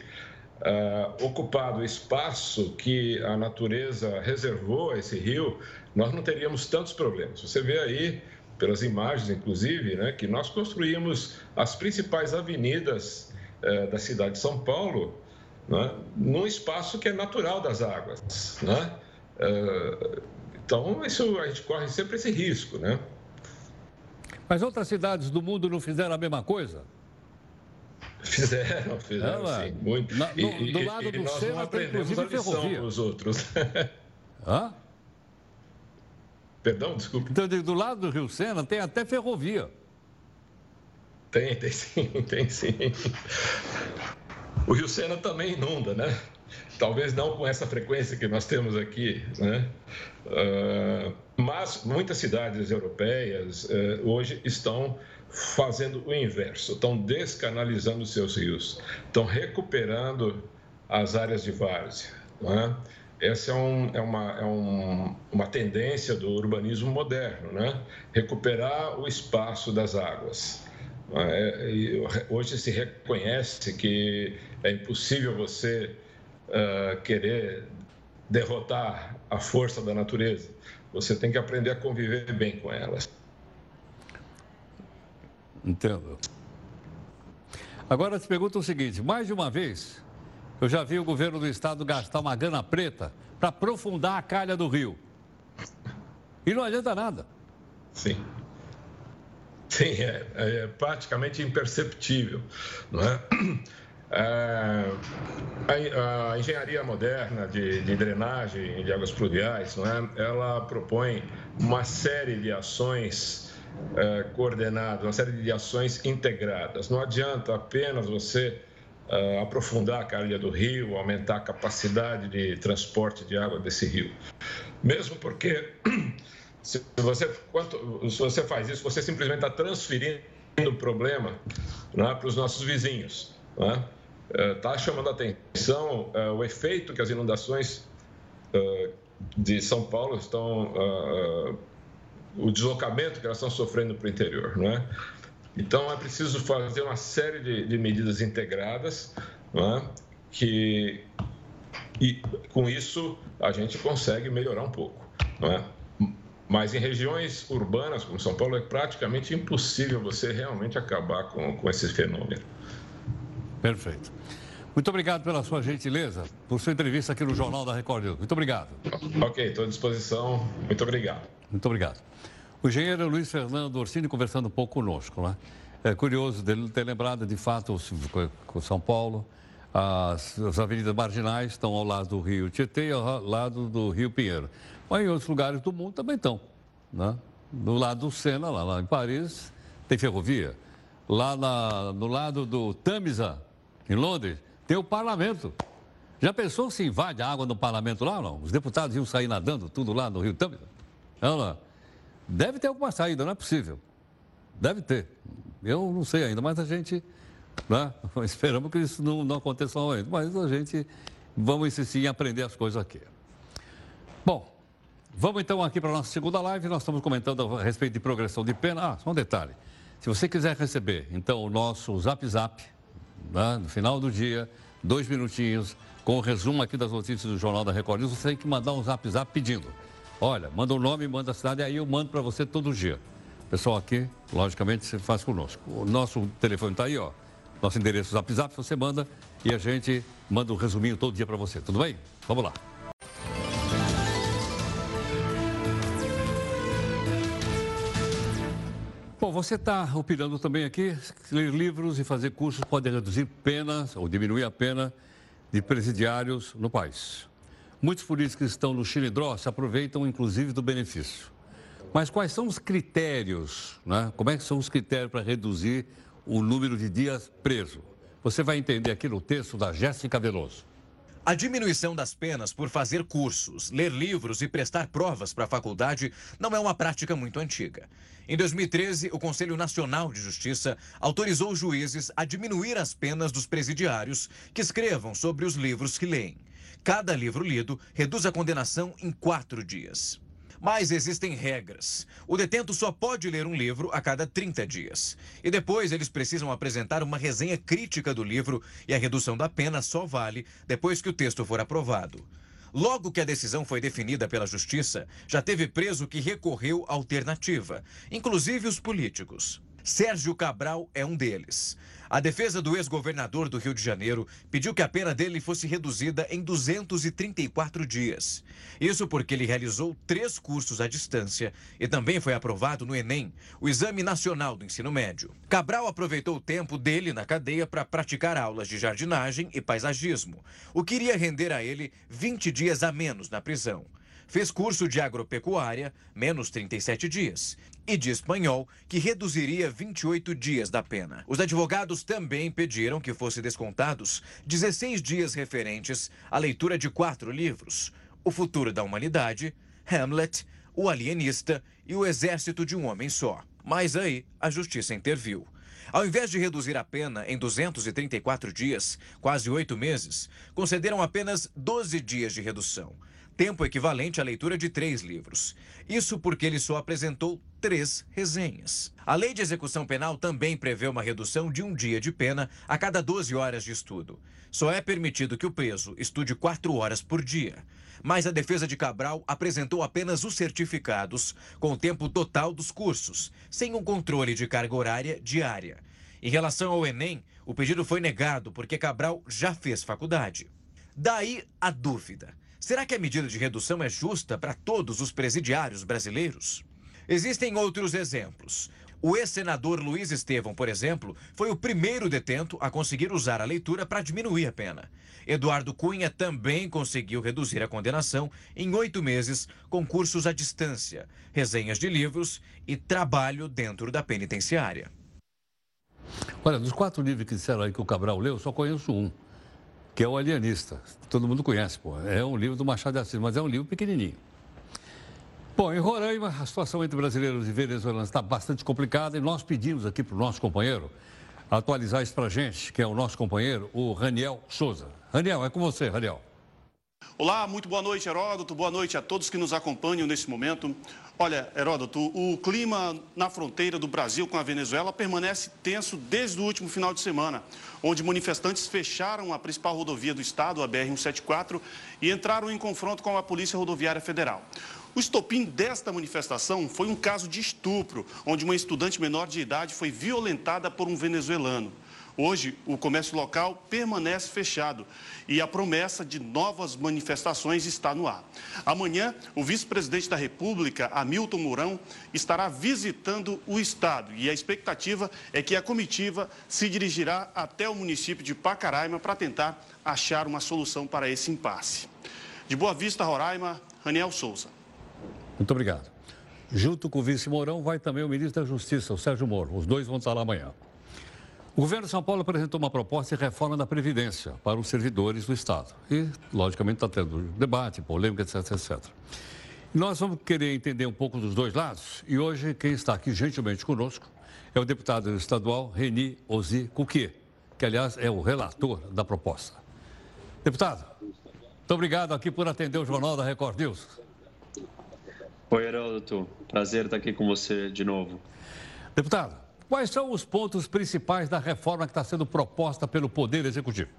uh, ocupado o espaço que a natureza reservou a esse rio, nós não teríamos tantos problemas. Você vê aí pelas imagens, inclusive, né, que nós construímos as principais avenidas eh, da cidade de São Paulo né, num espaço que é natural das águas. Né? Eh, então, isso, a gente corre sempre esse risco. Né? Mas outras cidades do mundo não fizeram a mesma coisa? Fizeram, fizeram sim, muito. Na, no, e, do lado e, do Sena tem inclusive ferrovia. Os outros. Hã? Perdão, desculpe. Então, do lado do Rio Sena tem até ferrovia. Tem, tem sim, tem sim. O Rio Sena também inunda, né? Talvez não com essa frequência que nós temos aqui, né? Uh, mas muitas cidades europeias uh, hoje estão fazendo o inverso, estão descanalizando seus rios, estão recuperando as áreas de várzea. Né? Essa é, um, é, uma, é um, uma tendência do urbanismo moderno, né? recuperar o espaço das águas. É, hoje se reconhece que é impossível você uh, querer derrotar a força da natureza. Você tem que aprender a conviver bem com elas. Entendo. Agora te pergunto o seguinte: mais de uma vez, eu já vi o governo do estado gastar uma grana preta para aprofundar a calha do rio. E não adianta nada. Sim. Sim, é, é praticamente imperceptível. Não é? É, a, a, engenharia moderna de, de, drenagem de águas pluviais, não é? ela propõe uma série de ações é, coordenadas, uma série de ações integradas. Não adianta apenas você uh, aprofundar a calha do rio, aumentar a capacidade de transporte de água desse rio. Mesmo porque, se você, quanto, se você faz isso, você simplesmente está transferindo o problema né, para os nossos vizinhos. Está né? uh, chamando a atenção uh, o efeito que as inundações de São Paulo estão. o deslocamento que elas estão sofrendo para o interior. Não é? Então, é preciso fazer uma série de, de medidas integradas, é? que e com isso a gente consegue melhorar um pouco. É? Mas em regiões urbanas, como São Paulo, é praticamente impossível você realmente acabar com, com esse fenômeno. Perfeito. Muito obrigado pela sua gentileza, por sua entrevista aqui no Jornal da Record News. Muito obrigado. Ok, estou à disposição. Muito obrigado. Muito obrigado. O engenheiro Luiz Fernando Orsini conversando um pouco conosco, né? É curioso dele ter lembrado, de fato, com São Paulo, as, as, avenidas marginais estão ao lado do Rio Tietê e ao lado do Rio Pinheiro. Mas em outros lugares do mundo também estão. Né? Do lado do Sena, lá, lá em Paris, tem ferrovia. Lá na, no lado do Tamisa, em Londres, tem o parlamento. Já pensou se invade a água no parlamento lá ou não? Os deputados iam sair nadando tudo lá no Rio Tamisa? Não, não. Deve ter alguma saída, não é possível. Deve ter. Eu não sei ainda, mas a gente. Né? Esperamos que isso não, não aconteça ainda. Mas a gente. Vamos insistir em aprender as coisas aqui. Bom, vamos então aqui para a nossa segunda live. Nós estamos comentando a respeito de progressão de pena. Ah, só um detalhe. Se você quiser receber, então, o nosso Zap Zap, né? no final do dia, dois minutinhos, com o resumo aqui das notícias do Jornal da Record News, você tem que mandar um Zap Zap pedindo. Olha, manda o nome, manda a cidade, aí eu mando para você todo dia. Pessoal aqui, logicamente, você faz conosco. O nosso telefone está aí, ó. Nosso endereço Zap Zap, você manda e a gente manda um resuminho todo dia para você. Tudo bem? Vamos lá. Bom, você está opinando também aqui, ler livros e fazer cursos pode reduzir penas ou diminuir a pena de presidiários no país. Muitos políticos que estão no Chile Dró se aproveitam, inclusive, do benefício. Mas quais são os critérios, né? como é que são os critérios para reduzir o número de dias preso? Você vai entender aqui no texto da Jéssica Veloso. A diminuição das penas por fazer cursos, ler livros e prestar provas para a faculdade não é uma prática muito antiga. Em 2013, o Conselho Nacional de Justiça autorizou juízes a diminuir as penas dos presidiários que escrevam sobre os livros que leem. Cada livro lido reduz a condenação em quatro dias. Mas existem regras. O detento só pode ler um livro a cada 30 dias. E depois eles precisam apresentar uma resenha crítica do livro e a redução da pena só vale depois que o texto for aprovado. Logo que a decisão foi definida pela Justiça, já teve preso que recorreu à alternativa, inclusive os políticos. Sérgio Cabral é um deles. A defesa do ex-governador do Rio de Janeiro pediu que a pena dele fosse reduzida em 234 dias. Isso porque ele realizou três cursos à distância e também foi aprovado no Enem, o Exame Nacional do Ensino Médio. Cabral aproveitou o tempo dele na cadeia para praticar aulas de jardinagem e paisagismo, o que iria render a ele 20 dias a menos na prisão. Fez curso de agropecuária, menos 37 dias, e de espanhol, que reduziria 28 dias da pena. Os advogados também pediram que fossem descontados 16 dias referentes à leitura de quatro livros: O Futuro da Humanidade, Hamlet, O Alienista e O Exército de um Homem Só. Mas aí a justiça interviu. Ao invés de reduzir a pena em 234 dias, quase oito meses, concederam apenas 12 dias de redução tempo equivalente à leitura de três livros. Isso porque ele só apresentou três resenhas. A lei de execução penal também prevê uma redução de um dia de pena a cada 12 horas de estudo. Só é permitido que o preso estude quatro horas por dia. Mas a defesa de Cabral apresentou apenas os certificados com o tempo total dos cursos, sem um controle de carga horária diária. Em relação ao Enem, o pedido foi negado porque Cabral já fez faculdade. Daí a dúvida. Será que a medida de redução é justa para todos os presidiários brasileiros? Existem outros exemplos. O ex-senador Luiz Estevão, por exemplo, foi o primeiro detento a conseguir usar a leitura para diminuir a pena. Eduardo Cunha também conseguiu reduzir a condenação em oito meses com cursos à distância, resenhas de livros e trabalho dentro da penitenciária. Olha, dos quatro livros que disseram aí que o Cabral leu, só conheço um que é o Alienista. Todo mundo conhece, pô. É um livro do Machado de Assis, mas é um livro pequenininho. Bom, em Roraima, a situação entre brasileiros e venezuelanos está bastante complicada e nós pedimos aqui para o nosso companheiro atualizar isso para a gente, que é o nosso companheiro, o Raniel Souza. Raniel, é com você, Raniel. Olá, muito boa noite, Heródoto. Boa noite a todos que nos acompanham nesse momento. Olha, Heródoto, o clima na fronteira do Brasil com a Venezuela permanece tenso desde o último final de semana, onde manifestantes fecharam a principal rodovia do estado, a BR-174, e entraram em confronto com a Polícia Rodoviária Federal. O estopim desta manifestação foi um caso de estupro, onde uma estudante menor de idade foi violentada por um venezuelano. Hoje, o comércio local permanece fechado e a promessa de novas manifestações está no ar. Amanhã, o vice-presidente da República, Hamilton Mourão, estará visitando o estado e a expectativa é que a comitiva se dirigirá até o município de Pacaraima para tentar achar uma solução para esse impasse. De Boa Vista, Roraima, Raniel Souza. Muito obrigado. Junto com o vice Mourão vai também o ministro da Justiça, o Sérgio Moro. Os dois vão estar lá amanhã. O governo de São Paulo apresentou uma proposta de reforma da Previdência para os servidores do Estado. E, logicamente, está tendo debate, polêmica, etc, etc. Nós vamos querer entender um pouco dos dois lados. E hoje, quem está aqui gentilmente conosco é o deputado estadual Reni Ozi Cuqui, que, aliás, é o relator da proposta. Deputado, muito obrigado aqui por atender o Jornal da Record News. Oi, Heródoto. Prazer estar aqui com você de novo. Deputado, quais são os pontos principais da reforma que está sendo proposta pelo Poder Executivo?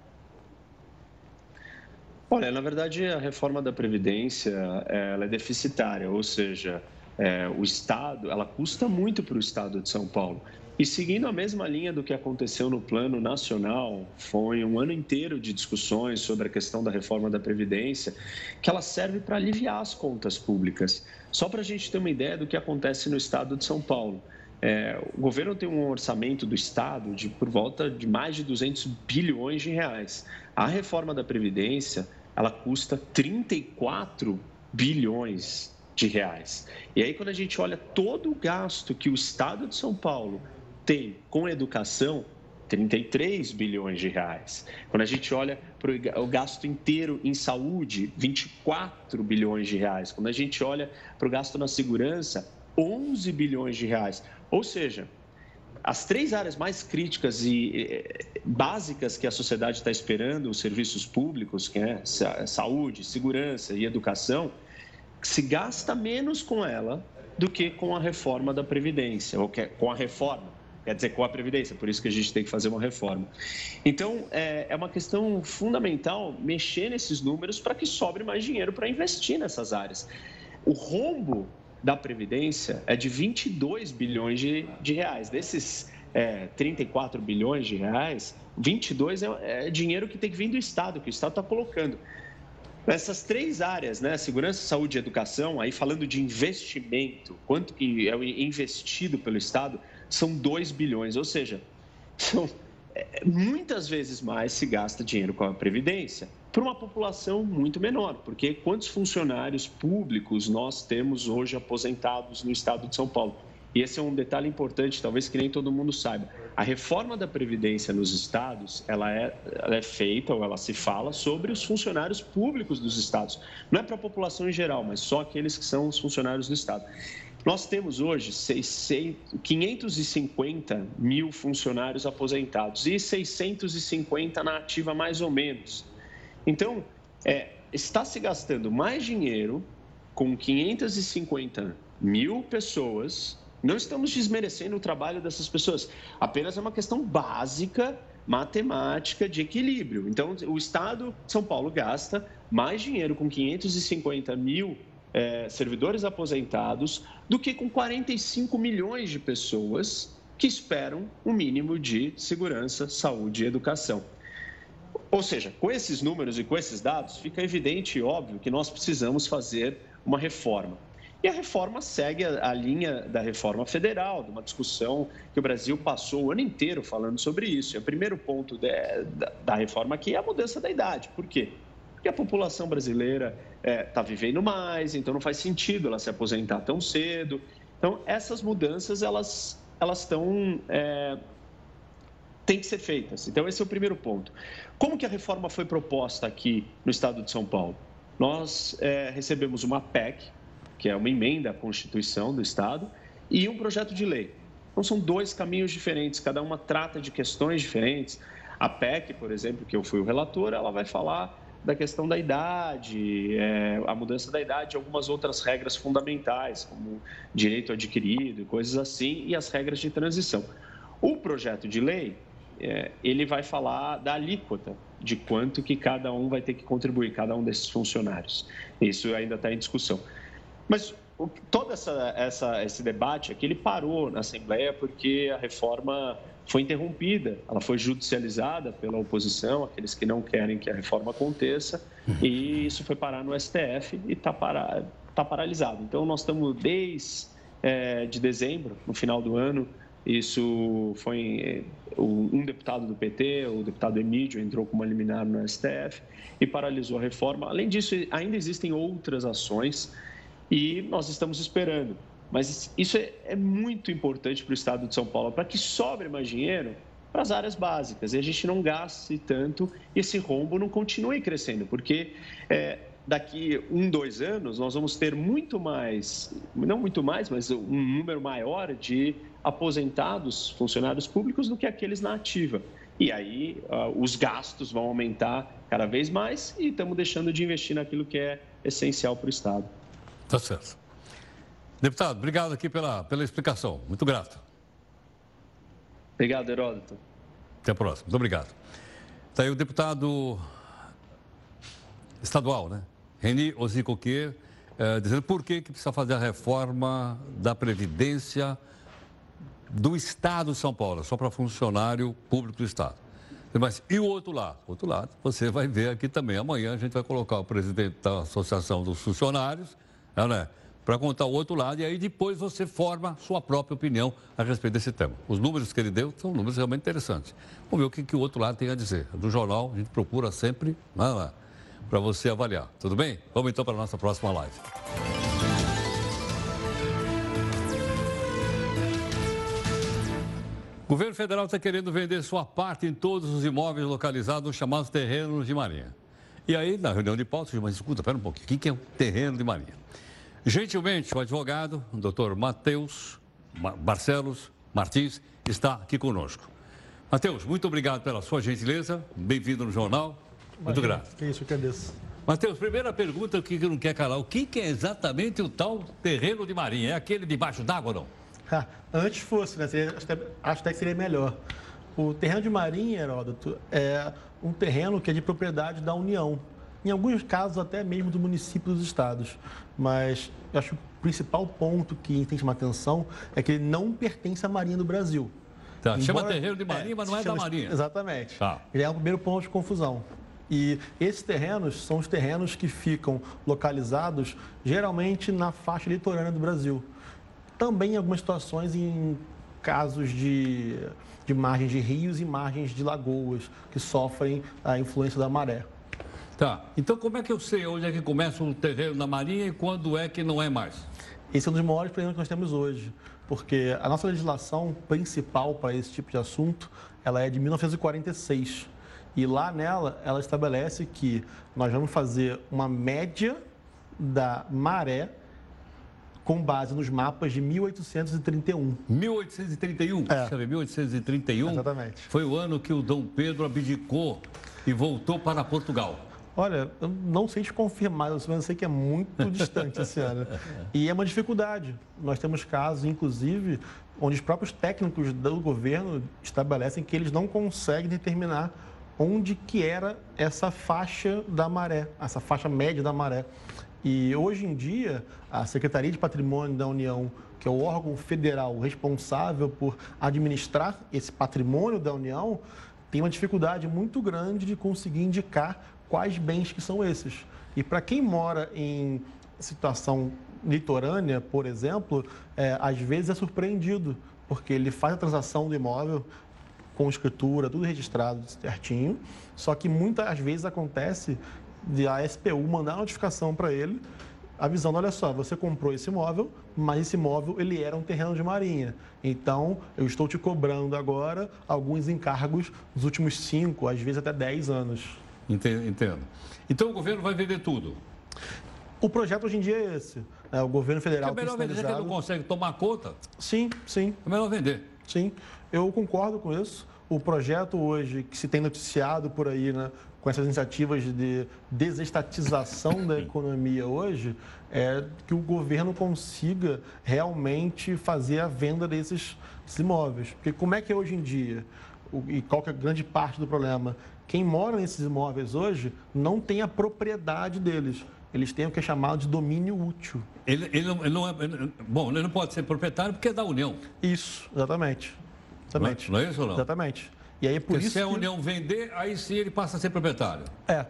Olha, na verdade, a reforma da Previdência ela é deficitária, ou seja, é, o Estado, ela custa muito para o Estado de São Paulo. E seguindo a mesma linha do que aconteceu no plano nacional, foi um ano inteiro de discussões sobre a questão da reforma da Previdência, que ela serve para aliviar as contas públicas. Só para a gente ter uma ideia do que acontece no estado de São Paulo. É, o governo tem um orçamento do Estado de por volta de mais de 200 bilhões de reais. A reforma da Previdência, ela custa 34 bilhões de reais. E aí, quando a gente olha todo o gasto que o Estado de São Paulo tem com educação, 33 bilhões de reais. Quando a gente olha para o gasto inteiro em saúde, 24 bilhões de reais. Quando a gente olha para o gasto na segurança, 11 bilhões de reais. Ou seja, as três áreas mais críticas e básicas que a sociedade está esperando, os serviços públicos, que é saúde, segurança e educação, se gasta menos com ela do que com a reforma da Previdência, ou com a reforma, quer dizer, com a Previdência, por isso que a gente tem que fazer uma reforma. Então, é, é uma questão fundamental mexer nesses números para que sobre mais dinheiro para investir nessas áreas. O rombo da Previdência é de 22 bilhões de, de reais. Desses é, 34 bilhões de reais, 22 é, é dinheiro que tem que vir do Estado, que o Estado está colocando. Essas três áreas, né, segurança, saúde e educação, aí falando de investimento, quanto que é investido pelo Estado, são 2 bilhões, ou seja, são, é, muitas vezes mais se gasta dinheiro com a Previdência para uma população muito menor, porque quantos funcionários públicos nós temos hoje aposentados no estado de São Paulo? E esse é um detalhe importante, talvez que nem todo mundo saiba. A reforma da Previdência nos estados, ela é, ela é feita, ou ela se fala, sobre os funcionários públicos dos estados. Não é para a população em geral, mas só aqueles que são os funcionários do estado. Nós temos hoje 550 mil funcionários aposentados e 650 na ativa mais ou menos. Então, é, está se gastando mais dinheiro com 550 mil pessoas. Não estamos desmerecendo o trabalho dessas pessoas, apenas é uma questão básica matemática de equilíbrio. Então, o Estado de São Paulo gasta mais dinheiro com 550 mil é, servidores aposentados do que com 45 milhões de pessoas que esperam um mínimo de segurança, saúde e educação. Ou seja, com esses números e com esses dados, fica evidente e óbvio que nós precisamos fazer uma reforma. E a reforma segue a, linha da reforma federal, de uma discussão que o Brasil passou o ano inteiro falando sobre isso. E o primeiro ponto de, da, da, reforma aqui é a mudança da idade. Por quê? Porque a população brasileira está é, tá vivendo mais, então não faz sentido ela se aposentar tão cedo. Então, essas mudanças, elas, elas estão é, têm que ser feitas. Então, esse é o primeiro ponto. Como que a reforma foi proposta aqui no estado de São Paulo? Nós é, recebemos uma PEC, que é uma emenda à Constituição do Estado, e um projeto de lei. Então, são dois caminhos diferentes, cada uma trata de questões diferentes. A PEC, por exemplo, que eu fui o relator, ela vai falar da questão da idade, é, a mudança da idade, algumas outras regras fundamentais, como direito adquirido, coisas assim, e as regras de transição. O projeto de lei, é, ele vai falar da alíquota de quanto que cada um vai ter que contribuir, cada um desses funcionários. Isso ainda está em discussão. Mas o, todo essa, essa, esse debate aqui, ele parou na Assembleia porque a reforma foi interrompida, ela foi judicializada pela oposição, aqueles que não querem que a reforma aconteça, e isso foi parar no STF e está para, tá paralisado. Então, nós estamos desde é, de dezembro, no final do ano, isso foi é, um deputado do PT, o deputado Emílio, entrou com uma liminar no STF e paralisou a reforma. Além disso, ainda existem outras ações e nós estamos esperando. Mas isso é, é muito importante para o Estado de São Paulo, para que sobre mais dinheiro para as áreas básicas e a gente não gaste tanto e esse rombo não continue crescendo, porque é, daqui um, dois anos, nós vamos ter muito mais, não muito mais, mas um número maior de aposentados, funcionários públicos, do que aqueles na ativa. E aí uh, os gastos vão aumentar cada vez mais e estamos deixando de investir naquilo que é essencial para o Estado. Tá certo. Deputado, obrigado aqui pela, pela explicação. Muito grato. Obrigado, Heródoto. Até a próxima. Muito obrigado. Está aí o deputado estadual, né? Reni Ozicoquier, eh, dizendo por que, que precisa fazer a reforma da Previdência do Estado de São Paulo, só para funcionário público do Estado. Mas e o outro lado? O outro lado, você vai ver aqui também. Amanhã a gente vai colocar o presidente da Associação dos Funcionários, né? para contar o outro lado, e aí depois você forma sua própria opinião a respeito desse tema. Os números que ele deu são números realmente interessantes. Vamos ver o que, que o outro lado tem a dizer. Do jornal, a gente procura sempre né, para você avaliar. Tudo bem? Vamos então para a nossa próxima live. O governo federal está querendo vender sua parte em todos os imóveis localizados nos chamados terrenos de marinha. E aí, na reunião de pauta, mas escuta, espera um pouquinho, o que é um terreno de marinha? Gentilmente, o advogado, o doutor Matheus Barcelos Martins, está aqui conosco. Matheus, muito obrigado pela sua gentileza, bem-vindo no jornal, muito grato. Que isso, que agradeço. Matheus, primeira pergunta que não quer calar, o que é exatamente o tal terreno de marinha? É aquele debaixo d'água ou não? Ah, antes fosse, né? Seria, acho, que, acho até que seria melhor. O terreno de marinha, Heródoto, é um terreno que é de propriedade da União. Em alguns casos, até mesmo do município dos estados. Mas eu acho que o principal ponto que tem que chamar atenção é que ele não pertence à Marinha do Brasil. Tá, Embora, chama terreno de marinha, é, mas não é da marinha. Exatamente. Tá. Ele é o primeiro ponto de confusão. E esses terrenos são os terrenos que ficam localizados geralmente na faixa litorânea do Brasil. Também em algumas situações em casos de, de margens de rios e margens de lagoas que sofrem a influência da maré. Tá. Então como é que eu sei onde é que começa um terreno na Marinha e quando é que não é mais? Esse é um dos maiores problemas que nós temos hoje, porque a nossa legislação principal para esse tipo de assunto, ela é de 1946. E lá nela, ela estabelece que nós vamos fazer uma média da maré com base nos mapas de 1831. 1831? É. Sabe, 1831 Exatamente. foi o ano que o Dom Pedro abdicou e voltou para Portugal. Olha, eu não sei te confirmar, eu sei que é muito distante esse ano. E é uma dificuldade. Nós temos casos, inclusive, onde os próprios técnicos do governo estabelecem que eles não conseguem determinar onde que era essa faixa da maré, essa faixa média da maré. E hoje em dia, a Secretaria de Patrimônio da União, que é o órgão federal responsável por administrar esse patrimônio da União, tem uma dificuldade muito grande de conseguir indicar quais bens que são esses. E para quem mora em situação litorânea, por exemplo, é, às vezes é surpreendido, porque ele faz a transação do imóvel com escritura, tudo registrado certinho, só que muitas vezes acontece de a SPU mandar notificação para ele, avisando, olha só, você comprou esse imóvel, mas esse imóvel ele era um terreno de marinha. Então, eu estou te cobrando agora alguns encargos dos últimos 5, às vezes até 10 anos. Entendo. Então, o governo vai vender tudo? O projeto hoje em dia é esse. É, o governo federal... É melhor vender, que ele não consegue tomar conta? Sim, sim. É melhor vender? Sim, eu concordo com isso. O projeto hoje que se tem noticiado por aí, né, com essas iniciativas de desestatização da economia hoje, é que o governo consiga realmente fazer a venda desses, desses imóveis. Porque como é que é hoje em dia? e qual que é a grande parte do problema? Quem mora nesses imóveis hoje não tem a propriedade deles. Eles têm o que é chamado de domínio útil. Ele, ele, não, ele não é, ele, bom, ele não pode ser proprietário porque é da União. Isso, exatamente. Exatamente. Não é, não é isso ou não? Exatamente. E aí é por Porque isso se a que... União vender, aí sim ele passa a ser proprietário. É,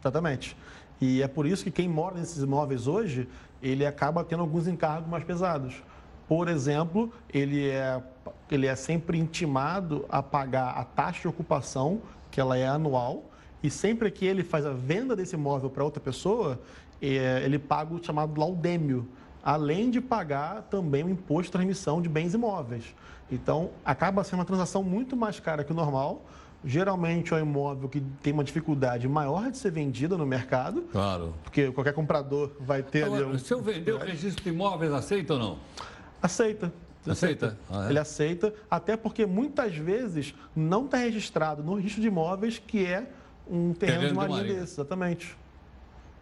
exatamente. E é por isso que quem mora nesses imóveis hoje, ele acaba tendo alguns encargos mais pesados. Por exemplo, ele é, ele é sempre intimado a pagar a taxa de ocupação, que ela é anual, e sempre que ele faz a venda desse imóvel para outra pessoa, é, ele paga o chamado laudêmio, além de pagar também o imposto de transmissão de bens imóveis. Então, acaba sendo uma transação muito mais cara que o normal. Geralmente é um imóvel que tem uma dificuldade maior de ser vendido no mercado. Claro. Porque qualquer comprador vai ter Agora, ali. Um... Se eu vender o registro de imóveis, aceita ou não? Aceita. Aceita? Ah, é? Ele aceita, até porque muitas vezes não está registrado no registro de imóveis que é um terreno, Terreno de marinha. desse, exatamente.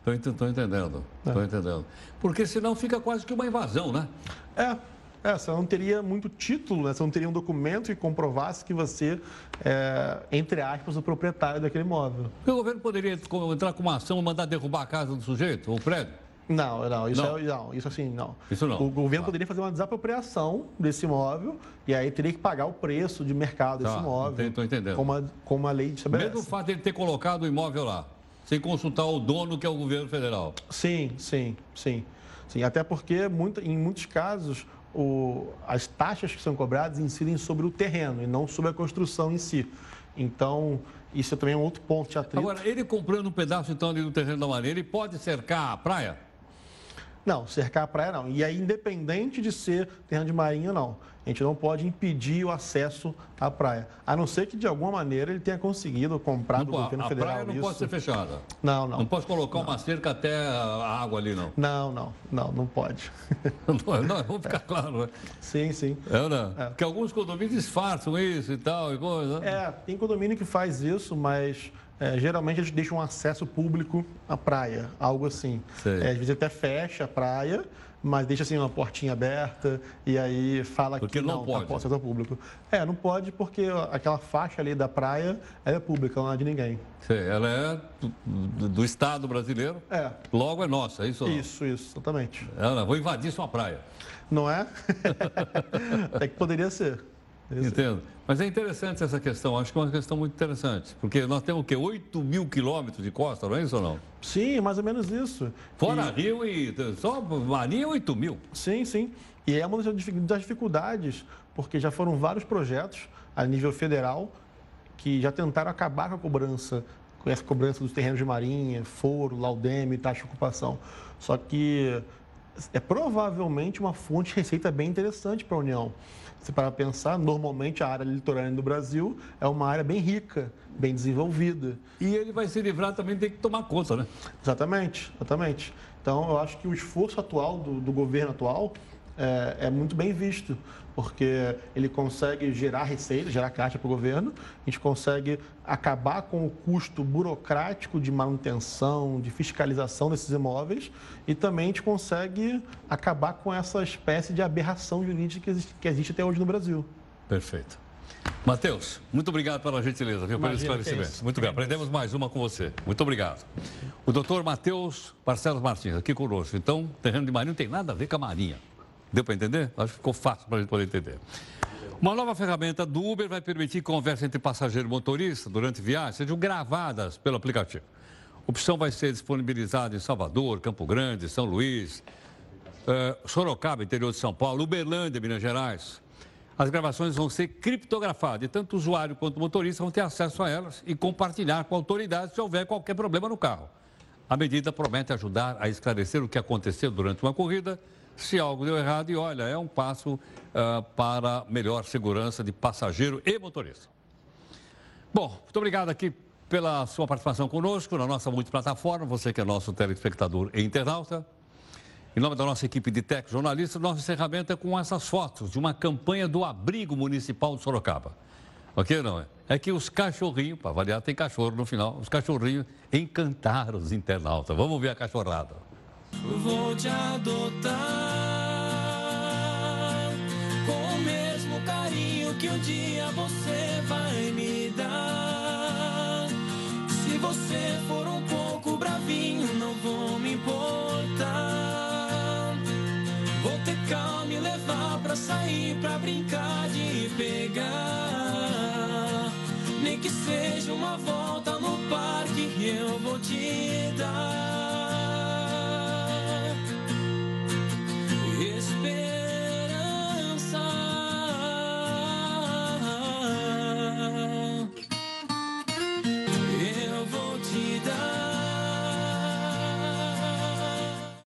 Estou entendendo. Estou entendendo. Porque senão fica quase que uma invasão, né? É, é, você não teria muito título, né? Você não teria um documento que comprovasse que você é, entre aspas, o proprietário daquele imóvel. O governo poderia entrar com uma ação e mandar derrubar a casa do sujeito, ou o prédio? Não, não, isso, Não. É, não, isso assim, não. Isso não. O governo poderia fazer uma desapropriação desse imóvel e aí teria que pagar o preço de mercado desse Tá, imóvel. Estou entendendo. Como a, como a lei estabelece. Mesmo o fato de ele ter colocado o imóvel lá, sem consultar o dono, que é o governo federal. Sim, sim, sim. sim. Até porque, muito, em muitos casos, o- as taxas que são cobradas incidem sobre o terreno e não sobre a construção em si. Então, isso é também um outro ponto de atrito. Agora, ele comprando um pedaço então ali do terreno da Marinha, ele pode cercar a praia? Não, cercar a praia não. E aí, independente de ser terreno de marinha, não. A gente não pode impedir o acesso à praia. A não ser que, de alguma maneira, ele tenha conseguido comprar do Não, governo a federal praia não isso. pode ser fechada. Não, não. Não posso colocar uma cerca até a água ali, não. Não, não, não, não pode. Não, não, vamos ficar claro. né? Sim, sim. É, né? Porque alguns condomínios disfarçam isso e tal e coisa. né? É, tem condomínio que faz isso, mas é, geralmente eles deixam um acesso público à praia, algo assim. É, às vezes até fecha a praia, mas deixa assim uma portinha aberta e aí fala Porque que não não, pode. tá acesso ao público. É, não pode porque aquela faixa ali da praia é pública, não é de ninguém. Sei, Ela é do, do- do Estado brasileiro, É. logo é nossa, é isso? não? Isso, isso, exatamente. Ela, vou invadir sua praia. Não é? Até que poderia ser. Entendo. Mas é interessante essa questão, acho que é uma questão muito interessante. Porque nós temos o quê? 8 mil quilômetros de costa, não é isso ou não? Sim, mais ou menos isso. Fora Rio e só Marinha 8 mil. Sim, sim. E é uma das dificuldades, porque já foram vários projetos a nível federal que já tentaram acabar com a cobrança, com essa cobrança dos terrenos de marinha, foro, laudeme, taxa de ocupação. Só que é provavelmente uma fonte de receita bem interessante para a União. Se para pensar, normalmente a área litorânea do Brasil é uma área bem rica, bem desenvolvida. E ele vai se livrar também, tem que tomar conta, né? Exatamente, exatamente. Então, eu acho que o esforço atual do, do governo atual é, é muito bem visto, porque ele consegue gerar receita, gerar caixa para o governo, a gente consegue acabar com o custo burocrático de manutenção, de fiscalização desses imóveis e também a gente consegue acabar com essa espécie de aberração jurídica que existe, que existe até hoje no Brasil. Perfeito. Matheus, muito obrigado pela gentileza, viu, pelo Imagina, que é. Muito bem, aprendemos mais uma com você. Muito obrigado. O doutor Matheus Barcelos Martins, aqui conosco. Então, terreno de marinha não tem nada a ver com a marinha. Deu para entender? Acho que ficou fácil para a gente poder entender. Uma nova ferramenta do Uber vai permitir conversa entre passageiro e motorista durante viagens sejam gravadas pelo aplicativo. A opção vai ser disponibilizada em Salvador, Campo Grande, São Luís, eh, Sorocaba, interior de São Paulo, Uberlândia, Minas Gerais. As gravações vão ser criptografadas e tanto o usuário quanto o motorista vão ter acesso a elas e compartilhar com a autoridade se houver qualquer problema no carro. A medida promete ajudar a esclarecer o que aconteceu durante uma corrida, se algo deu errado e, olha, é um passo ah, para melhor segurança de passageiro e motorista. Bom, muito obrigado aqui pela sua participação conosco na nossa multiplataforma, você que é nosso telespectador e internauta. Em nome da nossa equipe de tech jornalistas, nosso encerramento é com essas fotos de uma campanha do Abrigo Municipal de Sorocaba. Ok, não é? É que os cachorrinhos, para variar, tem cachorro no final, os cachorrinhos encantaram os internautas. Vamos ver a cachorrada vou te adotar com o mesmo carinho que um dia você vai me dar. Se você for um pouco bravinho, não vou me importar. Vou ter calma e levar pra sair, pra brincar de pegar. Nem que seja uma volta no parque, eu vou te dar.